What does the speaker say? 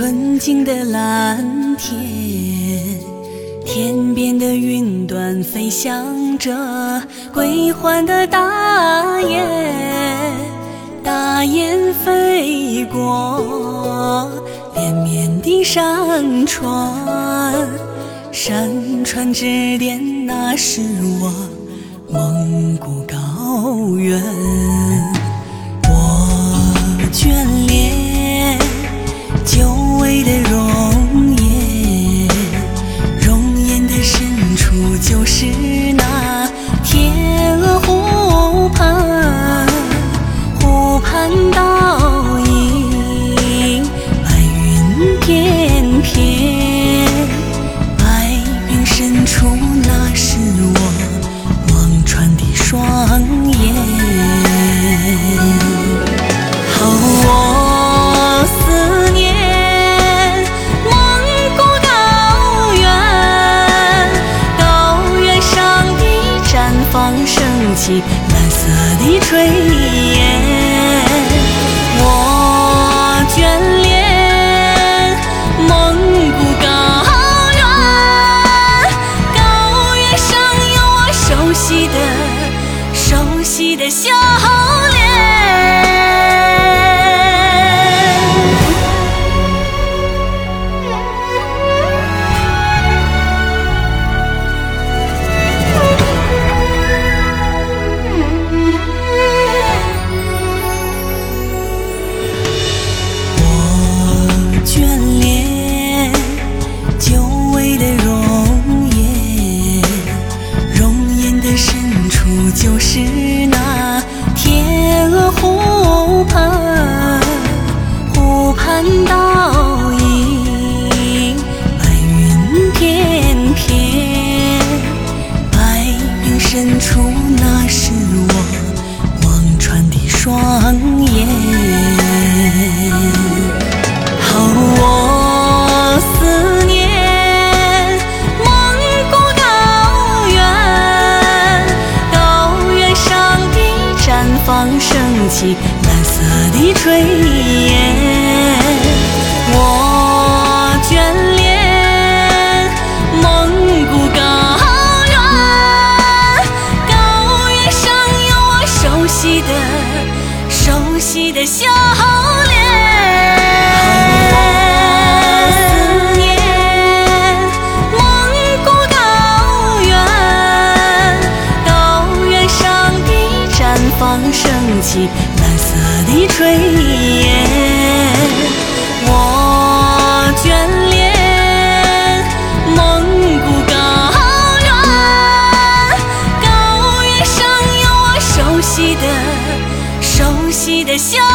纯净的蓝天，天边的云端飞翔着归还的大雁，大雁飞过连绵的山川，山川之巅，那是我蒙古高原。我眷恋方升起蓝色的炊烟。我眷恋蒙古高原，高原上有我熟悉的、熟悉的笑脸。深处那是我望穿的双眼。哦，我思念蒙古高原，高原上的绽放升起蓝色的炊烟。熟悉的笑脸。思念蒙古高原，高原上的绽放升起蓝色的炊烟。高原上有我熟悉的、熟悉的笑脸。